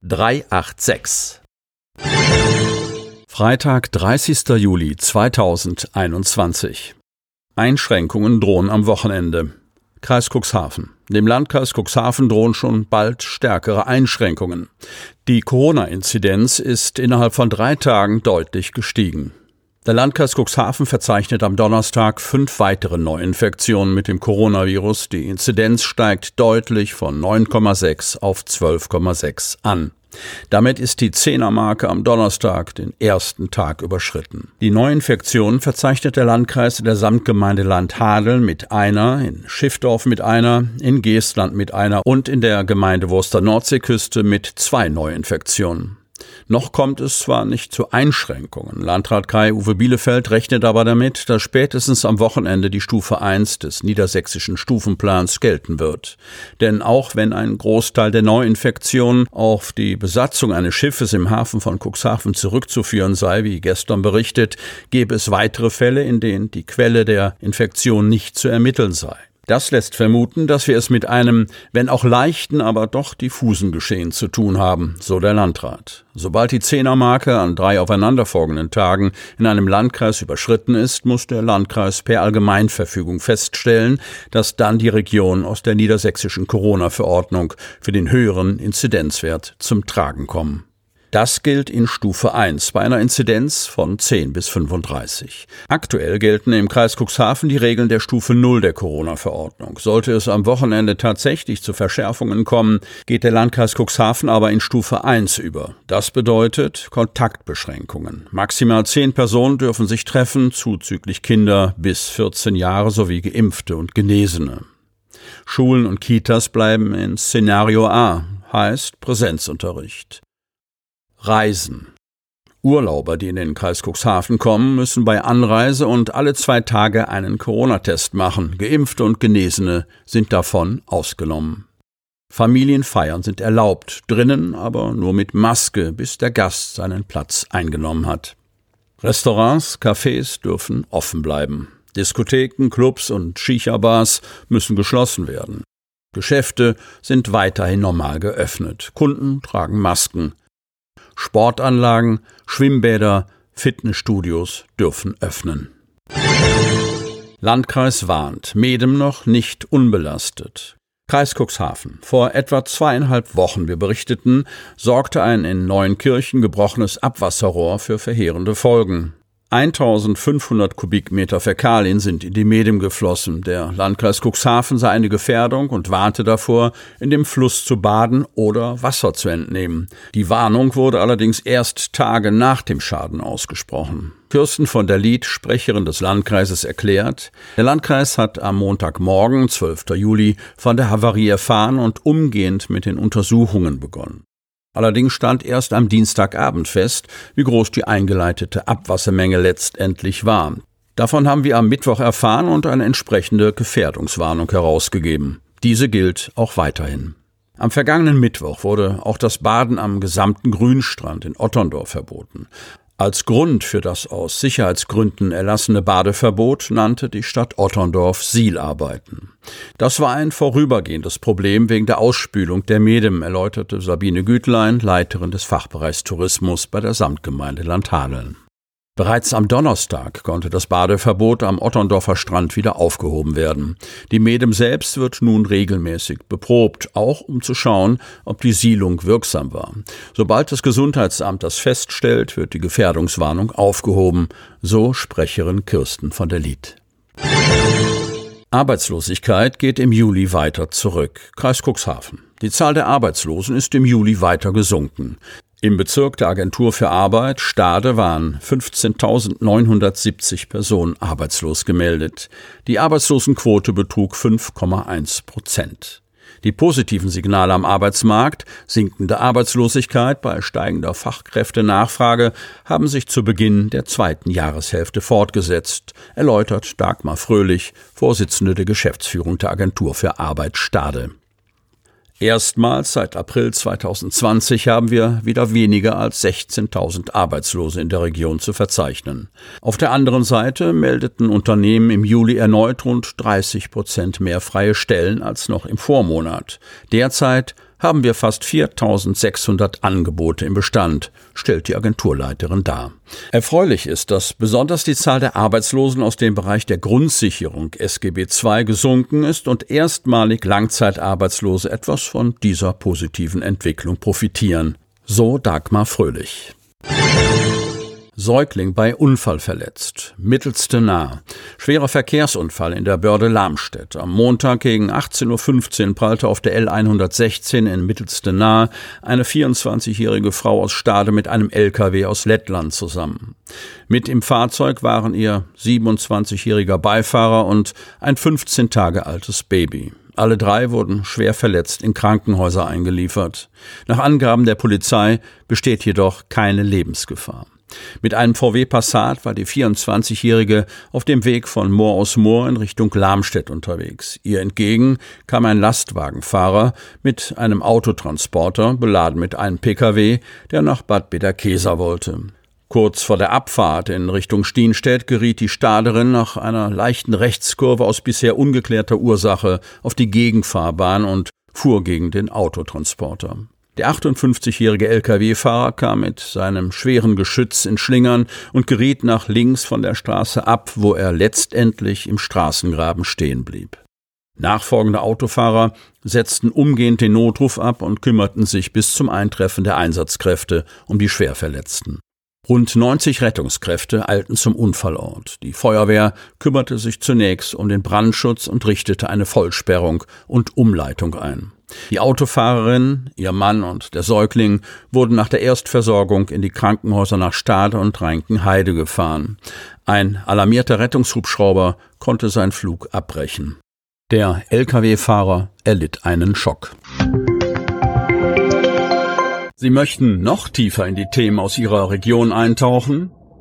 386. Freitag, 30. Juli 2021. Einschränkungen drohen am Wochenende. Kreis Cuxhaven. Dem Landkreis Cuxhaven drohen schon bald stärkere Einschränkungen. Die Corona-Inzidenz ist innerhalb von drei Tagen deutlich gestiegen. Der Landkreis Cuxhaven verzeichnet am Donnerstag fünf weitere Neuinfektionen mit dem Coronavirus. Die Inzidenz steigt deutlich von 9,6 auf 12,6 an. Damit ist die Zehnermarke am Donnerstag den ersten Tag überschritten. Die Neuinfektionen verzeichnet der Landkreis in der Samtgemeinde Landhadeln mit einer, in Schiffdorf mit einer, in Geestland mit einer und in der Gemeinde Wurster Nordseeküste mit zwei Neuinfektionen. Noch kommt es zwar nicht zu Einschränkungen. Landrat Kai Uwe Bielefeld rechnet aber damit, dass spätestens am Wochenende die Stufe 1 des niedersächsischen Stufenplans gelten wird. Denn auch wenn ein Großteil der Neuinfektionen auf die Besatzung eines Schiffes im Hafen von Cuxhaven zurückzuführen sei, wie gestern berichtet, gäbe es weitere Fälle, in denen die Quelle der Infektion nicht zu ermitteln sei. Das lässt vermuten, dass wir es mit einem, wenn auch leichten, aber doch diffusen Geschehen zu tun haben, so der Landrat. Sobald die Zehnermarke an drei aufeinanderfolgenden Tagen in einem Landkreis überschritten ist, muss der Landkreis per Allgemeinverfügung feststellen, dass dann die Region aus der niedersächsischen Corona-Verordnung für den höheren Inzidenzwert zum Tragen kommen. Das gilt in Stufe 1 bei einer Inzidenz von 10 bis 35. Aktuell gelten im Kreis Cuxhaven die Regeln der Stufe 0 der Corona-Verordnung. Sollte es am Wochenende tatsächlich zu Verschärfungen kommen, geht der Landkreis Cuxhaven aber in Stufe 1 über. Das bedeutet Kontaktbeschränkungen. Maximal 10 Personen dürfen sich treffen, zuzüglich Kinder bis 14 Jahre sowie Geimpfte und Genesene. Schulen und Kitas bleiben in Szenario A, heißt Präsenzunterricht. Reisen. Urlauber, die in den Kreis Cuxhaven kommen, müssen bei Anreise und alle zwei Tage einen Corona-Test machen. Geimpfte und Genesene sind davon ausgenommen. Familienfeiern sind erlaubt, drinnen aber nur mit Maske, bis der Gast seinen Platz eingenommen hat. Restaurants, Cafés dürfen offen bleiben. Diskotheken, Clubs und Shisha-Bars müssen geschlossen werden. Geschäfte sind weiterhin normal geöffnet. Kunden tragen Masken. Sportanlagen, Schwimmbäder, Fitnessstudios dürfen öffnen. Landkreis warnt, Medem noch nicht unbelastet. Kreis Cuxhaven. Vor etwa zweieinhalb Wochen, wir berichteten, sorgte ein in Neuenkirchen gebrochenes Abwasserrohr für verheerende Folgen. 1500 Kubikmeter Fäkalien sind in die Medem geflossen. Der Landkreis Cuxhaven sah eine Gefährdung und warnte davor, in dem Fluss zu baden oder Wasser zu entnehmen. Die Warnung wurde allerdings erst Tage nach dem Schaden ausgesprochen. Kirsten von der Lied, Sprecherin des Landkreises, erklärt, der Landkreis hat am Montagmorgen, 12. Juli, von der Havarie erfahren und umgehend mit den Untersuchungen begonnen. Allerdings stand erst am Dienstagabend fest, wie groß die eingeleitete Abwassermenge letztendlich war. Davon haben wir am Mittwoch erfahren und eine entsprechende Gefährdungswarnung herausgegeben. Diese gilt auch weiterhin. Am vergangenen Mittwoch wurde auch das Baden am gesamten Grünstrand in Otterndorf verboten. Als Grund für das aus Sicherheitsgründen erlassene Badeverbot nannte die Stadt Otterndorf Sielarbeiten. Das war ein vorübergehendes Problem wegen der Ausspülung der Medem, erläuterte Sabine Gütlein, Leiterin des Fachbereichs Tourismus bei der Samtgemeinde Landhadeln. Bereits am Donnerstag konnte das Badeverbot am Otterndorfer Strand wieder aufgehoben werden. Die Medem selbst wird nun regelmäßig beprobt, auch um zu schauen, ob die Sielung wirksam war. Sobald das Gesundheitsamt das feststellt, wird die Gefährdungswarnung aufgehoben, so Sprecherin Kirsten von der Lied. Arbeitslosigkeit geht im Juli weiter zurück. Kreis Cuxhaven. Die Zahl der Arbeitslosen ist im Juli weiter gesunken. Im Bezirk der Agentur für Arbeit Stade waren 15.970 Personen arbeitslos gemeldet. Die Arbeitslosenquote betrug 5,1 Prozent. Die positiven Signale am Arbeitsmarkt, sinkende Arbeitslosigkeit bei steigender Fachkräftenachfrage haben sich zu Beginn der zweiten Jahreshälfte fortgesetzt, erläutert Dagmar Fröhlich, Vorsitzende der Geschäftsführung der Agentur für Arbeit Stade. Erstmals seit April 2020 haben wir wieder weniger als 16.000 Arbeitslose in der Region zu verzeichnen. Auf der anderen Seite meldeten Unternehmen im Juli erneut rund 30 Prozent mehr freie Stellen als noch im Vormonat. Derzeit haben wir fast 4600 Angebote im Bestand, stellt die Agenturleiterin dar. Erfreulich ist, dass besonders die Zahl der Arbeitslosen aus dem Bereich der Grundsicherung SGB II gesunken ist und erstmalig Langzeitarbeitslose etwas von dieser positiven Entwicklung profitieren. So Dagmar Fröhlich. Säugling bei Unfall verletzt. Mittelste nah. Schwerer Verkehrsunfall in der Börde Lamstedt. Am Montag gegen 18.15 Uhr prallte auf der L116 in Mittelste nah eine 24-jährige Frau aus Stade mit einem LKW aus Lettland zusammen. Mit im Fahrzeug waren ihr 27-jähriger Beifahrer und ein 15 Tage altes Baby. Alle drei wurden schwer verletzt in Krankenhäuser eingeliefert. Nach Angaben der Polizei besteht jedoch keine Lebensgefahr. Mit einem VW Passat war die 24-Jährige auf dem Weg von Moor aus Moor in Richtung Lamstedt unterwegs. Ihr entgegen kam ein Lastwagenfahrer mit einem Autotransporter, beladen mit einem Pkw, der nach Bad Bederkesa wollte. Kurz vor der Abfahrt in Richtung Stienstedt geriet die Staderin nach einer leichten Rechtskurve aus bisher ungeklärter Ursache auf die Gegenfahrbahn und fuhr gegen den Autotransporter. Der 58-jährige Lkw-Fahrer kam mit seinem schweren Geschütz in Schlingern und geriet nach links von der Straße ab, wo er letztendlich im Straßengraben stehen blieb. Nachfolgende Autofahrer setzten umgehend den Notruf ab und kümmerten sich bis zum Eintreffen der Einsatzkräfte um die Schwerverletzten. Rund 90 Rettungskräfte eilten zum Unfallort. Die Feuerwehr kümmerte sich zunächst um den Brandschutz und richtete eine Vollsperrung und Umleitung ein. Die Autofahrerin, ihr Mann und der Säugling wurden nach der Erstversorgung in die Krankenhäuser nach Stade und Reinkenheide gefahren. Ein alarmierter Rettungshubschrauber konnte seinen Flug abbrechen. Der Lkw-Fahrer erlitt einen Schock. Sie möchten noch tiefer in die Themen aus Ihrer Region eintauchen?